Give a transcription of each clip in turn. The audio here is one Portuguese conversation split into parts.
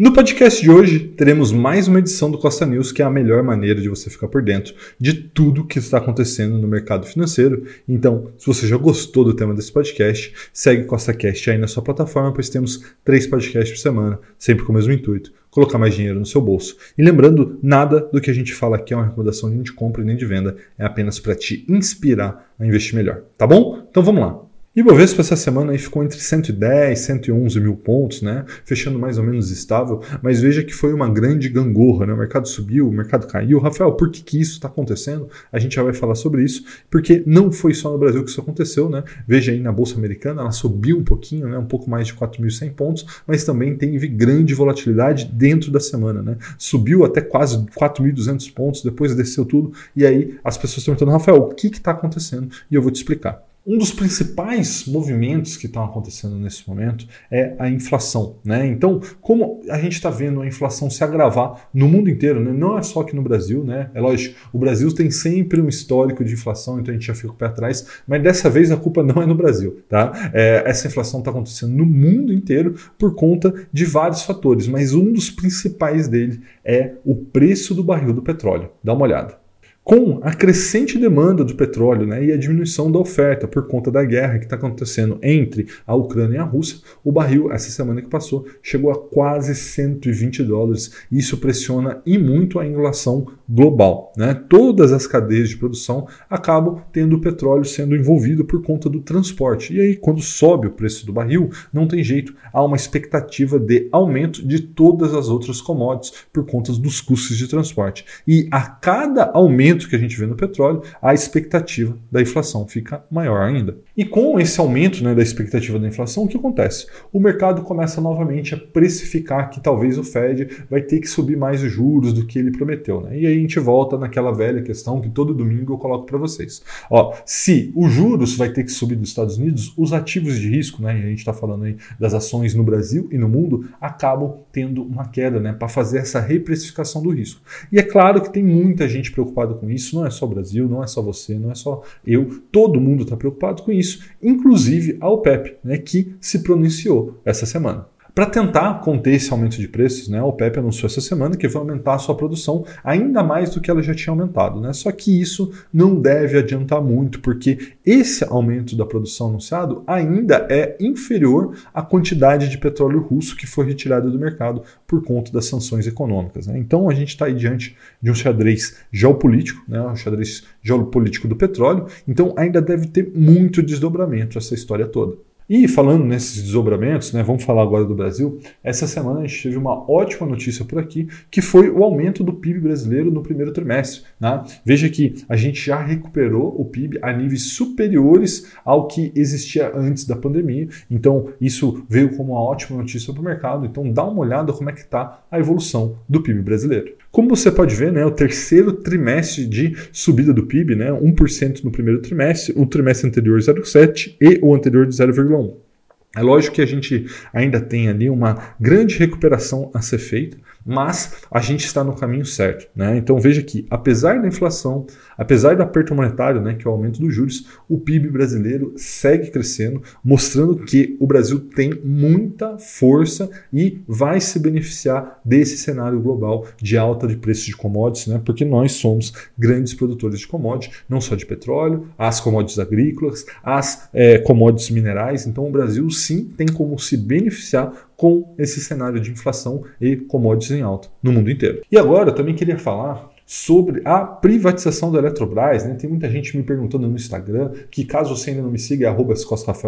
No podcast de hoje, teremos mais uma edição do Costa News, que é a melhor maneira de você ficar por dentro de tudo que está acontecendo no mercado financeiro. Então, se você já gostou do tema desse podcast, segue Costa Cast aí na sua plataforma, pois temos três podcasts por semana, sempre com o mesmo intuito, colocar mais dinheiro no seu bolso. E lembrando, nada do que a gente fala aqui é uma recomendação nem de compra nem de venda, é apenas para te inspirar a investir melhor, tá bom? Então vamos lá. E o Bovespa essa semana aí ficou entre 110 e 111 mil pontos, né? fechando mais ou menos estável, mas veja que foi uma grande gangorra, né? o mercado subiu, o mercado caiu. Rafael, por que, que isso está acontecendo? A gente já vai falar sobre isso, porque não foi só no Brasil que isso aconteceu. Né? Veja aí na Bolsa Americana, ela subiu um pouquinho, né? um pouco mais de 4.100 pontos, mas também teve grande volatilidade dentro da semana. Né? Subiu até quase 4.200 pontos, depois desceu tudo, e aí as pessoas estão perguntando, Rafael, o que está acontecendo? E eu vou te explicar. Um dos principais movimentos que estão acontecendo nesse momento é a inflação. Né? Então, como a gente está vendo a inflação se agravar no mundo inteiro, né? não é só aqui no Brasil, né? é lógico, o Brasil tem sempre um histórico de inflação, então a gente já fica o pé atrás, mas dessa vez a culpa não é no Brasil. Tá? É, essa inflação está acontecendo no mundo inteiro por conta de vários fatores, mas um dos principais dele é o preço do barril do petróleo. Dá uma olhada. Com a crescente demanda do petróleo né, e a diminuição da oferta por conta da guerra que está acontecendo entre a Ucrânia e a Rússia, o barril, essa semana que passou, chegou a quase 120 dólares. Isso pressiona e muito a inflação global. Né? Todas as cadeias de produção acabam tendo o petróleo sendo envolvido por conta do transporte. E aí, quando sobe o preço do barril, não tem jeito, há uma expectativa de aumento de todas as outras commodities por conta dos custos de transporte. E a cada aumento aumento que a gente vê no petróleo, a expectativa da inflação fica maior ainda. E com esse aumento né, da expectativa da inflação, o que acontece? O mercado começa novamente a precificar que talvez o Fed vai ter que subir mais os juros do que ele prometeu. Né? E aí a gente volta naquela velha questão que todo domingo eu coloco para vocês. Ó, se os juros vai ter que subir dos Estados Unidos, os ativos de risco, né, a gente está falando aí das ações no Brasil e no mundo, acabam tendo uma queda né, para fazer essa reprecificação do risco. E é claro que tem muita gente preocupada com isso, não é só o Brasil, não é só você, não é só eu, todo mundo está preocupado com isso, inclusive a OPEP, né, que se pronunciou essa semana. Para tentar conter esse aumento de preços, né, a OPEP anunciou essa semana que vai aumentar a sua produção ainda mais do que ela já tinha aumentado. Né? Só que isso não deve adiantar muito, porque esse aumento da produção anunciado ainda é inferior à quantidade de petróleo russo que foi retirado do mercado por conta das sanções econômicas. Né? Então a gente está aí diante de um xadrez geopolítico, né, um xadrez geopolítico do petróleo, então ainda deve ter muito desdobramento essa história toda. E falando nesses desdobramentos, né, vamos falar agora do Brasil. Essa semana a gente teve uma ótima notícia por aqui, que foi o aumento do PIB brasileiro no primeiro trimestre. Né? Veja que a gente já recuperou o PIB a níveis superiores ao que existia antes da pandemia. Então, isso veio como uma ótima notícia para o mercado. Então, dá uma olhada como é que está a evolução do PIB brasileiro. Como você pode ver, né, o terceiro trimestre de subida do PIB, né, 1% no primeiro trimestre, o trimestre anterior 0,7% e o anterior de 0,1%. Bom, é lógico que a gente ainda tem ali uma grande recuperação a ser feita, mas a gente está no caminho certo. Né? Então veja que, apesar da inflação, apesar do aperto monetário, né, que é o aumento dos juros, o PIB brasileiro segue crescendo, mostrando que o Brasil tem muita força e vai se beneficiar desse cenário global de alta de preços de commodities, né, porque nós somos grandes produtores de commodities, não só de petróleo, as commodities agrícolas, as é, commodities minerais. Então o Brasil sim tem como se beneficiar com esse cenário de inflação e commodities em alta no mundo inteiro. E agora eu também queria falar sobre a privatização da Eletrobras. Né? Tem muita gente me perguntando no Instagram, que caso você ainda não me siga, é arroba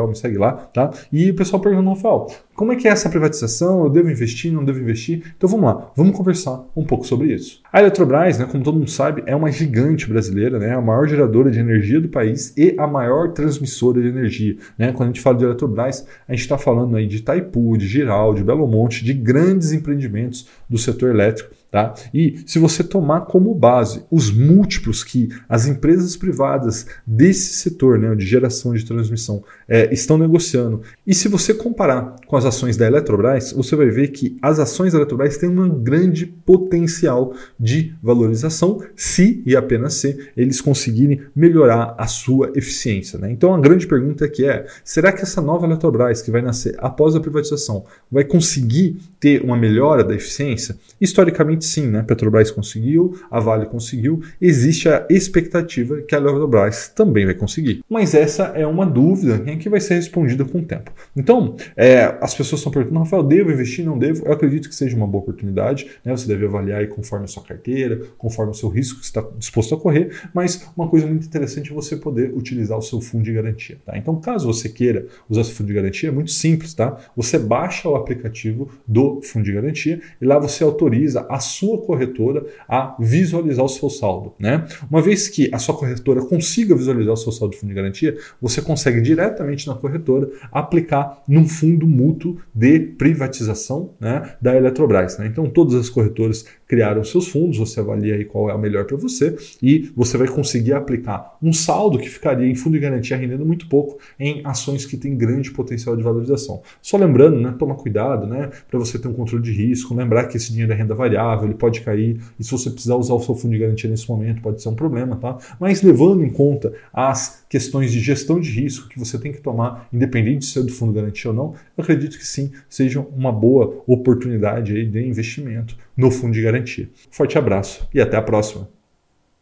me segue lá, tá? E o pessoal perguntando, Rafael, como é que é essa privatização? Eu devo investir, não devo investir? Então vamos lá, vamos conversar um pouco sobre isso. A Eletrobras, né, como todo mundo sabe, é uma gigante brasileira, né, a maior geradora de energia do país e a maior transmissora de energia. Né? Quando a gente fala de Eletrobras, a gente está falando aí de Itaipu, de Giral, de Belo Monte, de grandes empreendimentos do setor elétrico Tá? E se você tomar como base os múltiplos que as empresas privadas desse setor né, de geração de transmissão é, estão negociando, e se você comparar com as ações da Eletrobras, você vai ver que as ações da Eletrobras têm um grande potencial de valorização se e apenas se eles conseguirem melhorar a sua eficiência. Né? Então a grande pergunta aqui é: será que essa nova Eletrobras que vai nascer após a privatização vai conseguir ter uma melhora da eficiência? Historicamente, sim, né? Petrobras conseguiu, a Vale conseguiu, existe a expectativa que a Eletrobras também vai conseguir. Mas essa é uma dúvida que vai ser respondida com o tempo. Então, é, as pessoas estão perguntando, Rafael, devo investir, não devo? Eu acredito que seja uma boa oportunidade, né? Você deve avaliar conforme a sua carteira, conforme o seu risco que está disposto a correr, mas uma coisa muito interessante é você poder utilizar o seu fundo de garantia, tá? Então, caso você queira usar seu fundo de garantia, é muito simples, tá? Você baixa o aplicativo do fundo de garantia e lá você autoriza a sua corretora a visualizar o seu saldo. Né? Uma vez que a sua corretora consiga visualizar o seu saldo de fundo de garantia, você consegue diretamente na corretora aplicar num fundo mútuo de privatização né, da Eletrobras. Né? Então, todas as corretoras criaram seus fundos, você avalia aí qual é o melhor para você e você vai conseguir aplicar um saldo que ficaria em fundo de garantia rendendo muito pouco em ações que têm grande potencial de valorização. Só lembrando, né, cuidado, né, para você ter um controle de risco, lembrar que esse dinheiro é renda variável, ele pode cair e se você precisar usar o seu fundo de garantia nesse momento pode ser um problema, tá? Mas levando em conta as questões de gestão de risco que você tem que tomar, independente de ser do fundo de garantia ou não, eu acredito que sim, seja uma boa oportunidade de investimento no fundo de garantia. Forte abraço e até a próxima.